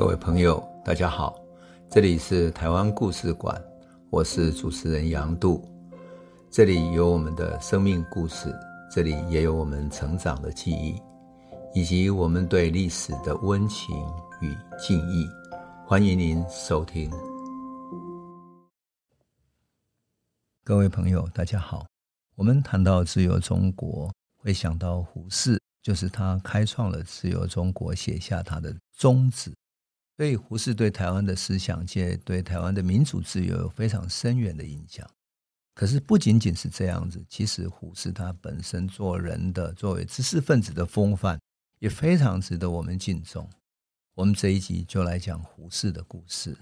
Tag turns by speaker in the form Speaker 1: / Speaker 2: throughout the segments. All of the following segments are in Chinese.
Speaker 1: 各位朋友，大家好，这里是台湾故事馆，我是主持人杨度，这里有我们的生命故事，这里也有我们成长的记忆，以及我们对历史的温情与敬意。欢迎您收听。各位朋友，大家好。我们谈到自由中国，会想到胡适，就是他开创了自由中国，写下他的宗旨。所以，胡适对台湾的思想界、对台湾的民主自由有非常深远的影响。可是，不仅仅是这样子，其实胡适他本身做人的、作为知识分子的风范，也非常值得我们敬重。我们这一集就来讲胡适的故事。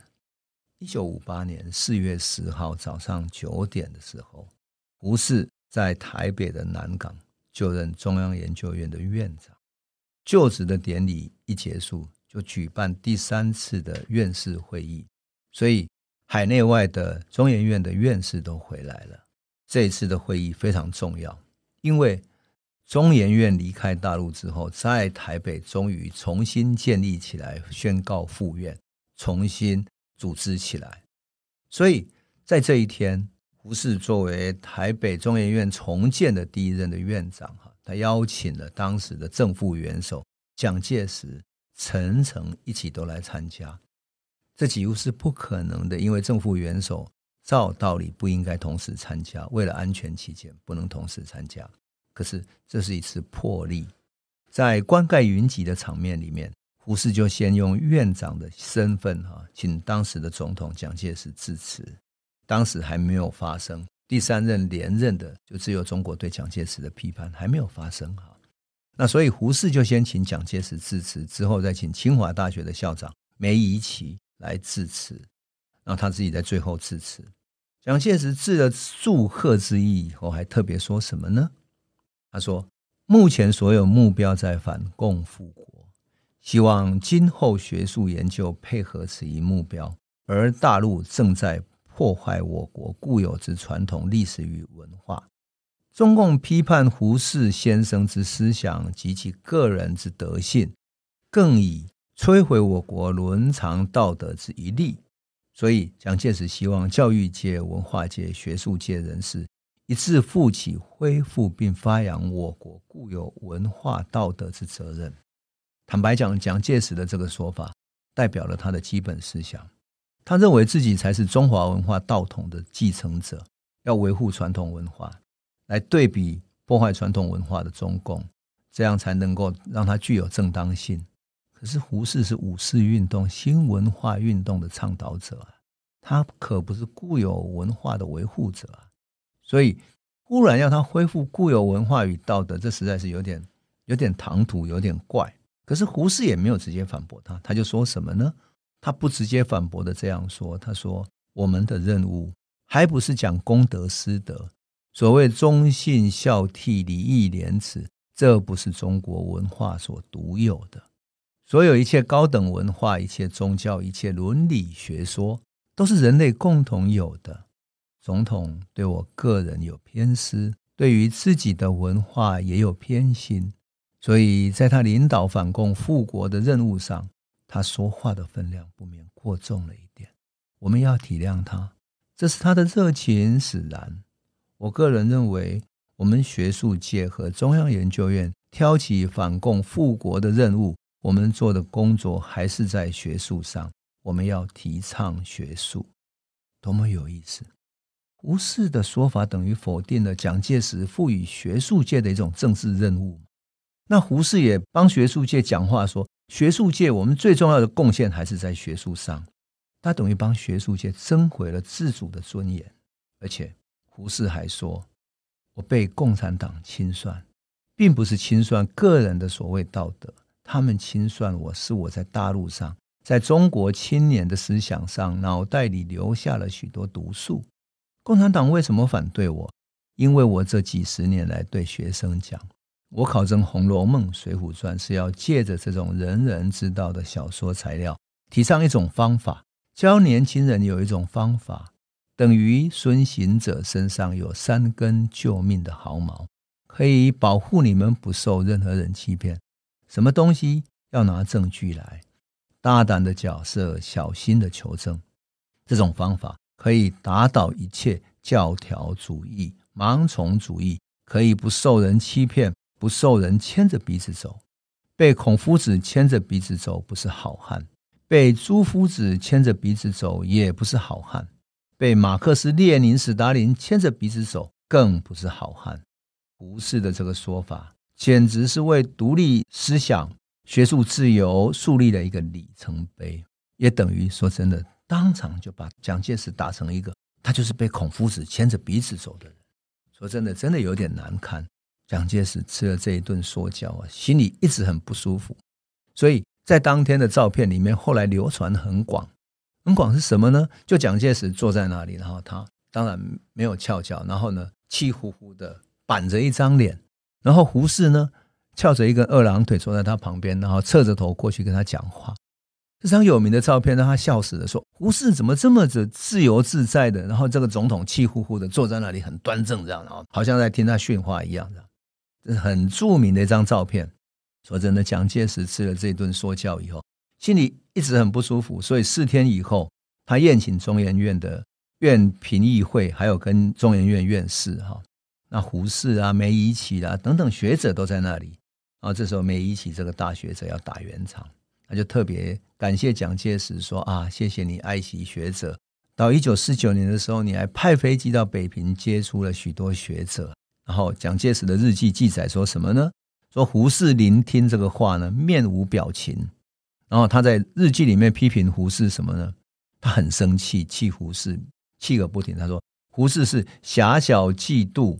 Speaker 1: 一九五八年四月十号早上九点的时候，胡适在台北的南港就任中央研究院的院长。就职的典礼一结束，就举办第三次的院士会议，所以海内外的中研院的院士都回来了。这一次的会议非常重要，因为中研院离开大陆之后，在台北终于重新建立起来，宣告复院，重新组织起来。所以在这一天，胡适作为台北中研院重建的第一任的院长，哈，他邀请了当时的正副元首蒋介石。层层一起都来参加，这几乎是不可能的，因为政府元首照道理不应该同时参加，为了安全起见，不能同时参加。可是这是一次破例，在冠盖云集的场面里面，胡适就先用院长的身份哈，请当时的总统蒋介石致辞。当时还没有发生第三任连任的，就只有中国对蒋介石的批判还没有发生哈。那所以胡适就先请蒋介石致辞，之后再请清华大学的校长梅贻琦来致辞，然后他自己在最后致辞。蒋介石致了祝贺之意以后，还特别说什么呢？他说：“目前所有目标在反共复国，希望今后学术研究配合此一目标，而大陆正在破坏我国固有之传统历史与文化。”中共批判胡适先生之思想及其个人之德性，更以摧毁我国伦常道德之一例。所以，蒋介石希望教育界、文化界、学术界人士一致负起恢复并发扬我国固有文化道德之责任。坦白讲，蒋介石的这个说法代表了他的基本思想。他认为自己才是中华文化道统的继承者，要维护传统文化。来对比破坏传统文化的中共，这样才能够让它具有正当性。可是胡适是五四运动、新文化运动的倡导者啊，他可不是固有文化的维护者啊。所以忽然要他恢复固有文化与道德，这实在是有点有点唐突，有点怪。可是胡适也没有直接反驳他，他就说什么呢？他不直接反驳的这样说：“他说我们的任务还不是讲公德私德。”所谓忠信孝悌、礼义廉耻，这不是中国文化所独有的。所有一切高等文化、一切宗教、一切伦理学说，都是人类共同有的。总统对我个人有偏私，对于自己的文化也有偏心，所以在他领导反共复国的任务上，他说话的分量不免过重了一点。我们要体谅他，这是他的热情使然。我个人认为，我们学术界和中央研究院挑起反共复国的任务，我们做的工作还是在学术上。我们要提倡学术，多么有意思！胡适的说法等于否定了蒋介石赋予学术界的一种政治任务。那胡适也帮学术界讲话说，学术界我们最重要的贡献还是在学术上。他等于帮学术界争回了自主的尊严，而且。胡适还说：“我被共产党清算，并不是清算个人的所谓道德，他们清算我是我在大陆上，在中国青年的思想上，脑袋里留下了许多毒素。共产党为什么反对我？因为我这几十年来对学生讲，我考证《红楼梦》《水浒传》是要借着这种人人知道的小说材料，提倡一种方法，教年轻人有一种方法。”等于孙行者身上有三根救命的毫毛，可以保护你们不受任何人欺骗。什么东西要拿证据来？大胆的假设，小心的求证。这种方法可以打倒一切教条主义、盲从主义，可以不受人欺骗，不受人牵着鼻子走。被孔夫子牵着鼻子走不是好汉，被朱夫子牵着鼻子走也不是好汉，被马克思列宁、史达林牵着鼻子走更不是好汉。胡适的这个说法，简直是为独立思想、学术自由树立了一个里程碑，也等于说真的。当场就把蒋介石打成一个，他就是被孔夫子牵着鼻子走的人。说真的，真的有点难堪。蒋介石吃了这一顿说教啊，心里一直很不舒服。所以在当天的照片里面，后来流传很广。很广是什么呢？就蒋介石坐在那里，然后他当然没有翘脚，然后呢气呼呼的板着一张脸，然后胡适呢翘着一个二郎腿坐在他旁边，然后侧着头过去跟他讲话。这张有名的照片让他笑死了，说胡适怎么这么的自由自在的？然后这个总统气呼呼的坐在那里，很端正，这样，然后好像在听他训话一样，这样，这是很著名的一张照片。说真的，蒋介石吃了这顿说教以后，心里一直很不舒服，所以四天以后，他宴请中研院的院评议会，还有跟中研院院士哈，那胡适啊、梅贻琦啊等等学者都在那里。然后这时候梅贻琦这个大学者要打圆场。他就特别感谢蒋介石说啊，谢谢你爱惜学者。到一九四九年的时候，你还派飞机到北平接触了许多学者。然后蒋介石的日记记载说什么呢？说胡适聆听这个话呢，面无表情。然后他在日记里面批评胡适什么呢？他很生气，气胡适，气个不停。他说胡适是狭小嫉妒，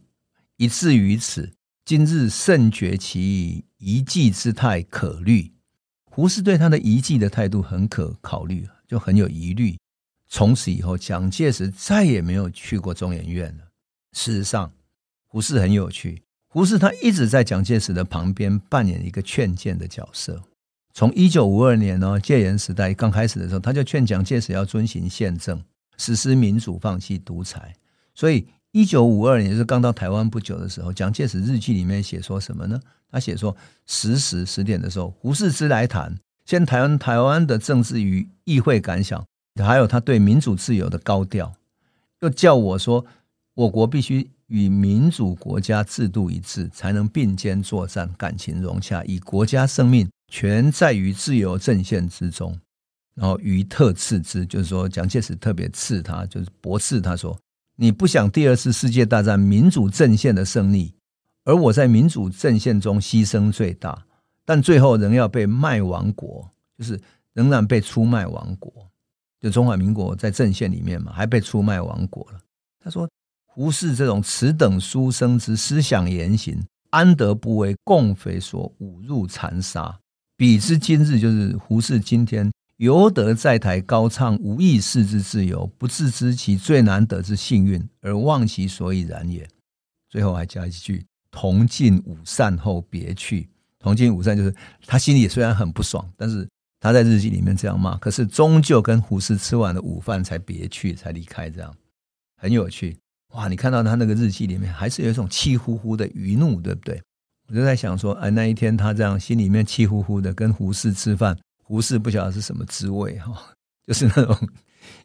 Speaker 1: 以至于此。今日甚觉其遗迹之态可虑。胡适对他的遗迹的态度很可考虑，就很有疑虑。从此以后，蒋介石再也没有去过中研院了。事实上，胡适很有趣。胡适他一直在蒋介石的旁边扮演一个劝谏的角色。从一九五二年呢，戒严时代刚开始的时候，他就劝蒋介石要遵行宪政，实施民主，放弃独裁。所以，一九五二年是刚到台湾不久的时候，蒋介石日记里面写说什么呢？他写说，十时十点的时候，胡适之来谈，先谈台湾的政治与议会感想，还有他对民主自由的高调，又叫我说，我国必须与民主国家制度一致，才能并肩作战，感情融洽，以国家生命全在于自由阵线之中。然后于特斥之，就是说蒋介石特别刺他，就是驳斥他说，你不想第二次世界大战民主阵线的胜利。而我在民主阵线中牺牲最大，但最后仍要被卖亡国，就是仍然被出卖亡国。就中华民国在阵线里面嘛，还被出卖亡国了。他说：“胡适这种此等书生之思想言行，安得不为共匪所侮辱残杀？彼之今日，就是胡适今天犹得在台高唱无意识之自由，不自知其最难得之幸运，而忘其所以然也。”最后还加一句。同进午膳后别去，同进午膳就是他心里虽然很不爽，但是他在日记里面这样骂，可是终究跟胡适吃完了午饭才别去，才离开，这样很有趣哇！你看到他那个日记里面还是有一种气呼呼的余怒，对不对？我就在想说，哎，那一天他这样心里面气呼呼的跟胡适吃饭，胡适不晓得是什么滋味哈，就是那种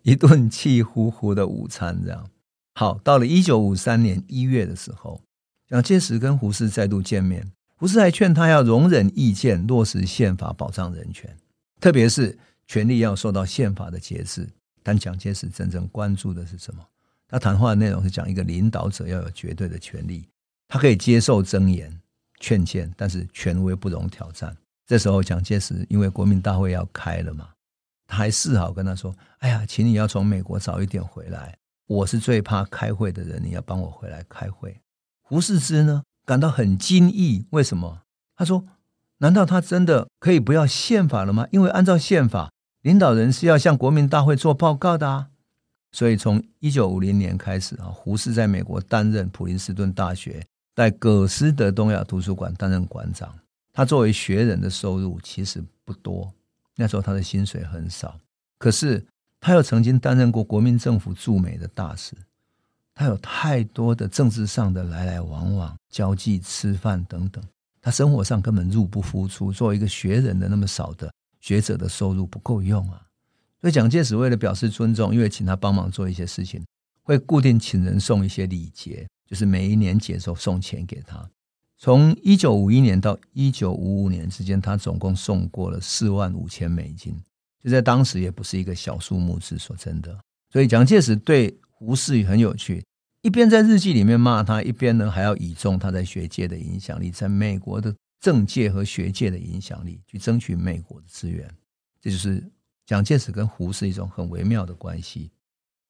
Speaker 1: 一顿气呼呼的午餐这样。好，到了一九五三年一月的时候。蒋介石跟胡适再度见面，胡适还劝他要容忍意见，落实宪法，保障人权，特别是权力要受到宪法的节制。但蒋介石真正关注的是什么？他谈话的内容是讲一个领导者要有绝对的权力，他可以接受諍言、劝谏，但是权威不容挑战。这时候，蒋介石因为国民大会要开了嘛，他还示好跟他说：“哎呀，请你要从美国早一点回来，我是最怕开会的人，你要帮我回来开会。”胡适之呢，感到很惊异，为什么？他说：“难道他真的可以不要宪法了吗？因为按照宪法，领导人是要向国民大会做报告的啊。”所以从一九五零年开始啊，胡适在美国担任普林斯顿大学，在葛斯德东亚图书馆担任馆长。他作为学人的收入其实不多，那时候他的薪水很少。可是他又曾经担任过国民政府驻美的大使。他有太多的政治上的来来往往、交际、吃饭等等，他生活上根本入不敷出。作为一个学人的那么少的学者的收入不够用啊。所以蒋介石为了表示尊重，因为请他帮忙做一些事情，会固定请人送一些礼节，就是每一年节时候送钱给他。从一九五一年到一九五五年之间，他总共送过了四万五千美金，就在当时也不是一个小数目字，说真的。所以蒋介石对胡适很有趣，一边在日记里面骂他，一边呢还要倚重他在学界的影响力，在美国的政界和学界的影响力，去争取美国的资源。这就是蒋介石跟胡适一种很微妙的关系。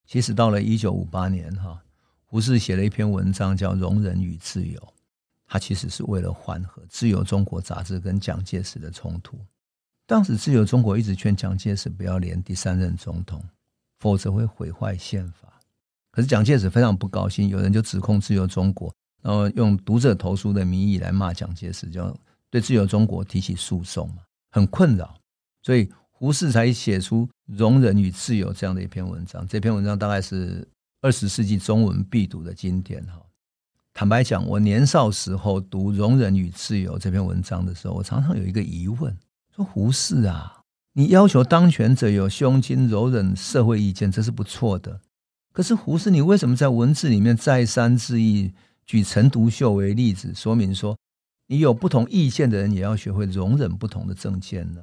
Speaker 1: 其实到了一九五八年，哈，胡适写了一篇文章叫《容忍与自由》。他其实是为了缓和《自由中国》杂志跟蒋介石的冲突。当时《自由中国》一直劝蒋介石不要连第三任总统，否则会毁坏宪法。可是蒋介石非常不高兴，有人就指控《自由中国》，然后用读者投书的名义来骂蒋介石，就对《自由中国》提起诉讼嘛，很困扰。所以胡适才写出《容忍与自由》这样的一篇文章。这篇文章大概是二十世纪中文必读的经典哈。坦白讲，我年少时候读《容忍与自由》这篇文章的时候，我常常有一个疑问：说胡适啊，你要求当权者有胸襟、柔忍社会意见，这是不错的。可是胡适，你为什么在文字里面再三致意举陈独秀为例子，说明说你有不同意见的人也要学会容忍不同的政见呢？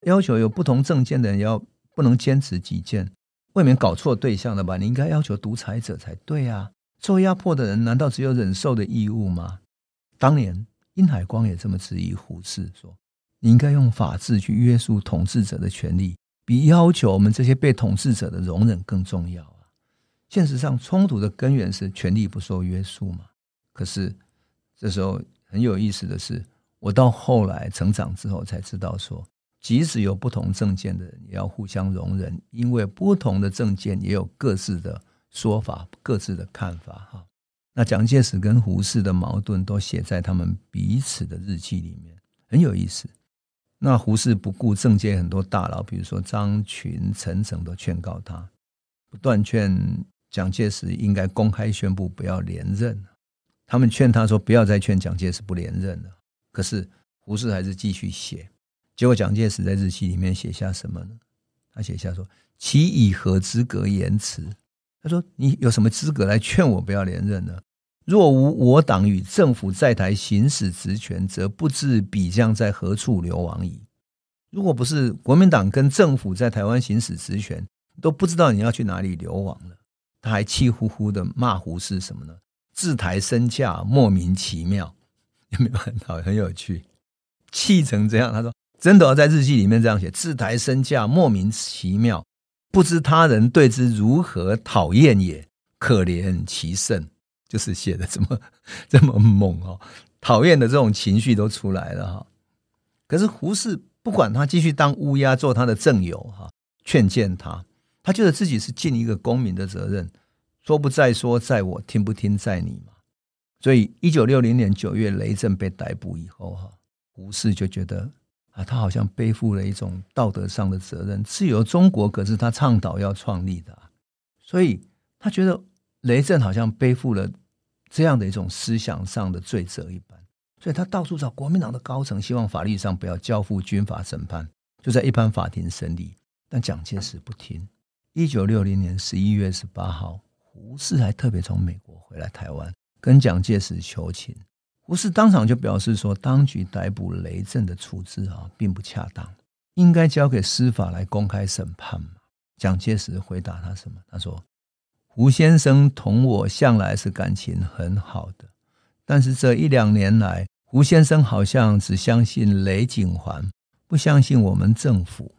Speaker 1: 要求有不同政见的人要不能坚持己见，未免搞错对象了吧？你应该要求独裁者才对啊！受压迫的人难道只有忍受的义务吗？当年殷海光也这么质疑胡适说：“你应该用法治去约束统治者的权利，比要求我们这些被统治者的容忍更重要啊！”现实上，冲突的根源是权力不受约束嘛。可是这时候很有意思的是，我到后来成长之后才知道说，即使有不同政见的人，也要互相容忍，因为不同的政见也有各自的。说法各自的看法哈，那蒋介石跟胡适的矛盾都写在他们彼此的日记里面，很有意思。那胡适不顾政界很多大佬，比如说张群、陈诚都劝告他，不断劝蒋介石应该公开宣布不要连任。他们劝他说不要再劝蒋介石不连任了，可是胡适还是继续写。结果蒋介石在日记里面写下什么呢？他写下说：“其以何资格言辞？”他说：“你有什么资格来劝我不要连任呢？若无我党与政府在台行使职权，则不知彼将在何处流亡矣。如果不是国民党跟政府在台湾行使职权，都不知道你要去哪里流亡了。”他还气呼呼的骂胡适什么呢？自抬身价莫名其妙，有没有很好很有趣？气成这样，他说真的要在日记里面这样写：自抬身价莫名其妙。不知他人对之如何讨厌也，可怜其甚，就是写的这么 这么猛哦，讨厌的这种情绪都出来了哈。可是胡适不管他继续当乌鸦做他的政友哈，劝谏他，他觉得自己是尽一个公民的责任，说不在说在我，听不听在你嘛。所以一九六零年九月雷震被逮捕以后哈，胡适就觉得。啊，他好像背负了一种道德上的责任。自由中国可是他倡导要创立的啊，所以他觉得雷震好像背负了这样的一种思想上的罪责一般，所以他到处找国民党的高层，希望法律上不要交付军法审判，就在一般法庭审理。但蒋介石不听。一九六零年十一月十八号，胡适还特别从美国回来台湾，跟蒋介石求情。胡适当场就表示说，当局逮捕雷震的处置啊，并不恰当，应该交给司法来公开审判嘛。蒋介石回答他什么？他说：“胡先生同我向来是感情很好的，但是这一两年来，胡先生好像只相信雷景环，不相信我们政府。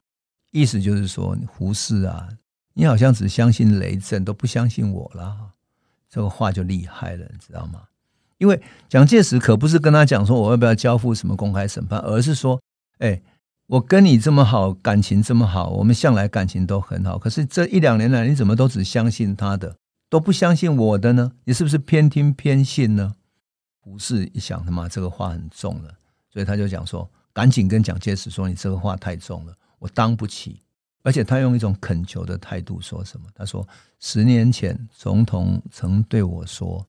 Speaker 1: 意思就是说，胡适啊，你好像只相信雷震，都不相信我了。这个话就厉害了，你知道吗？”因为蒋介石可不是跟他讲说，我要不要交付什么公开审判，而是说，哎，我跟你这么好，感情这么好，我们向来感情都很好。可是这一两年来，你怎么都只相信他的，都不相信我的呢？你是不是偏听偏信呢？胡适一想，他妈这个话很重了，所以他就讲说，赶紧跟蒋介石说，你这个话太重了，我当不起。而且他用一种恳求的态度说什么？他说，十年前总统曾对我说。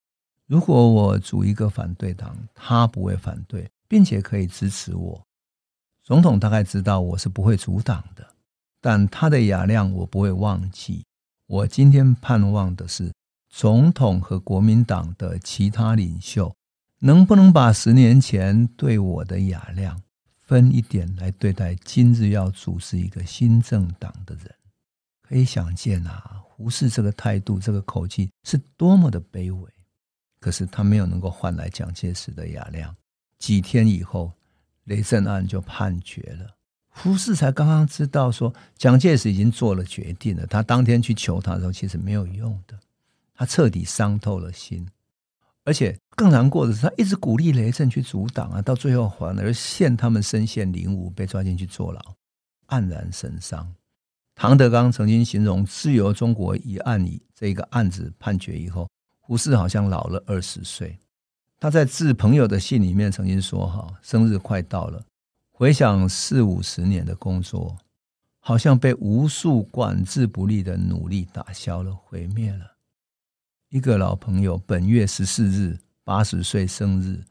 Speaker 1: 如果我组一个反对党，他不会反对，并且可以支持我。总统大概知道我是不会阻挡的，但他的雅量我不会忘记。我今天盼望的是，总统和国民党的其他领袖能不能把十年前对我的雅量分一点来对待今日要组织一个新政党的人。可以想见啊，胡适这个态度、这个口气是多么的卑微。可是他没有能够换来蒋介石的雅量。几天以后，雷震案就判决了。胡适才刚刚知道说，蒋介石已经做了决定了。他当天去求他的时候，其实没有用的。他彻底伤透了心，而且更难过的是，他一直鼓励雷震去阻挡啊，到最后反而陷他们身陷囹圄，被抓进去坐牢，黯然神伤。唐德刚曾经形容自由中国一案以这个案子判决以后，胡适好像老了二十岁。他在致朋友的信里面曾经说：“哈，生日快到了。”回想四五十年的工作，好像被无数管制不力的努力打消了、毁灭了。一个老朋友本月十四日八十岁生日，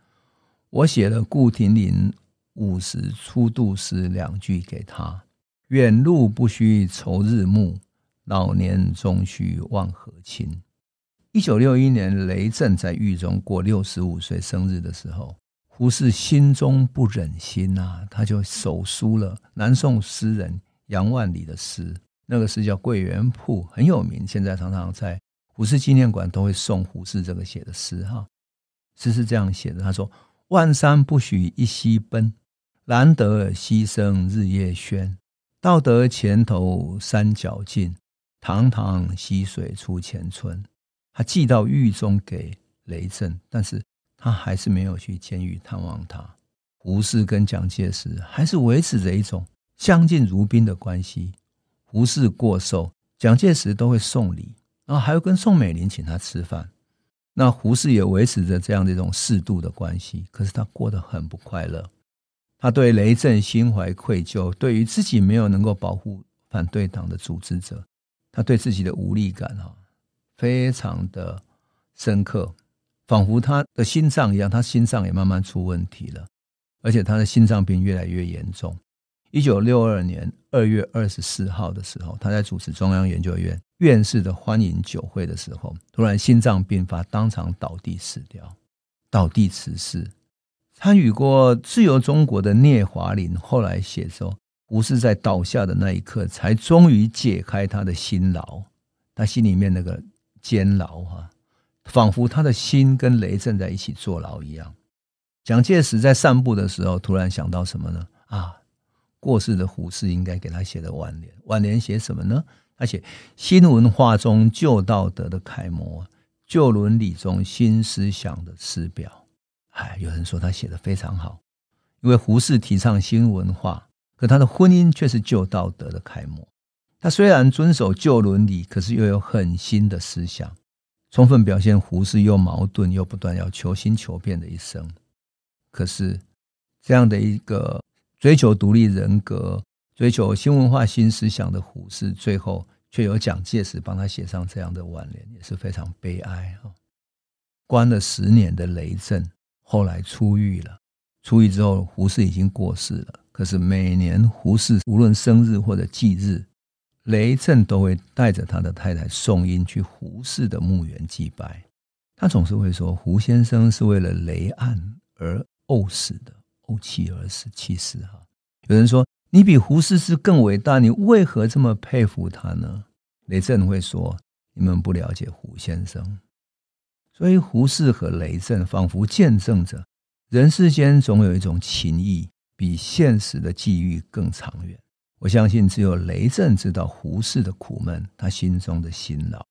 Speaker 1: 我写了顾亭林五十初度诗两句给他：远路不须愁日暮，老年终须忘和亲。一九六一年，雷震在狱中过六十五岁生日的时候。胡适心中不忍心、啊，他就手书了南宋诗人杨万里的诗，那个诗叫《桂圆谱》，很有名。现在常常在胡适纪念馆都会送胡适这个写的诗哈。诗是这样写的：他说，万山不许一溪奔，难得溪声日夜喧。到得前头山脚尽，堂堂溪水出前村。他寄到狱中给雷震，但是。他还是没有去监狱探望他。胡适跟蒋介石还是维持着一种相敬如宾的关系。胡适过寿，蒋介石都会送礼，然后还会跟宋美龄请他吃饭。那胡适也维持着这样的一种适度的关系。可是他过得很不快乐，他对雷震心怀愧疚，对于自己没有能够保护反对党的组织者，他对自己的无力感哈，非常的深刻。仿佛他的心脏一样，他心脏也慢慢出问题了，而且他的心脏病越来越严重。一九六二年二月二十四号的时候，他在主持中央研究院院士的欢迎酒会的时候，突然心脏病发，当场倒地死掉。倒地辞世。参与过自由中国的聂华苓后来写说，胡适在倒下的那一刻，才终于解开他的心牢，他心里面那个监牢哈。仿佛他的心跟雷震在一起坐牢一样。蒋介石在散步的时候，突然想到什么呢？啊，过世的胡适应该给他写的挽联。挽联写什么呢？他写新文化中旧道德的楷模，旧伦理中新思想的师表。哎，有人说他写的非常好，因为胡适提倡新文化，可他的婚姻却是旧道德的楷模。他虽然遵守旧伦理，可是又有很新的思想。充分表现胡适又矛盾又不断要求新求变的一生。可是，这样的一个追求独立人格、追求新文化新思想的胡适，最后却有蒋介石帮他写上这样的挽联，也是非常悲哀啊！关了十年的雷震后来出狱了，出狱之后，胡适已经过世了。可是每年胡适无论生日或者忌日，雷震都会带着他的太太宋英去胡适的墓园祭拜，他总是会说：“胡先生是为了雷案而怄死的，怄气而死。”其实哈，有人说你比胡适是更伟大，你为何这么佩服他呢？雷震会说：“你们不了解胡先生。”所以胡适和雷震仿佛见证着人世间总有一种情谊比现实的际遇更长远。我相信只有雷震知道胡适的苦闷，他心中的辛劳，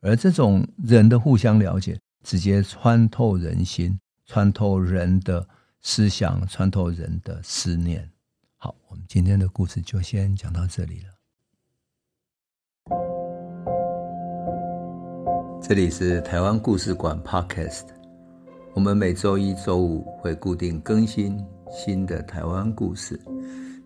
Speaker 1: 而这种人的互相了解，直接穿透人心，穿透人的思想，穿透人的思念。好，我们今天的故事就先讲到这里了。这里是台湾故事馆 Podcast，我们每周一、周五会固定更新新的台湾故事。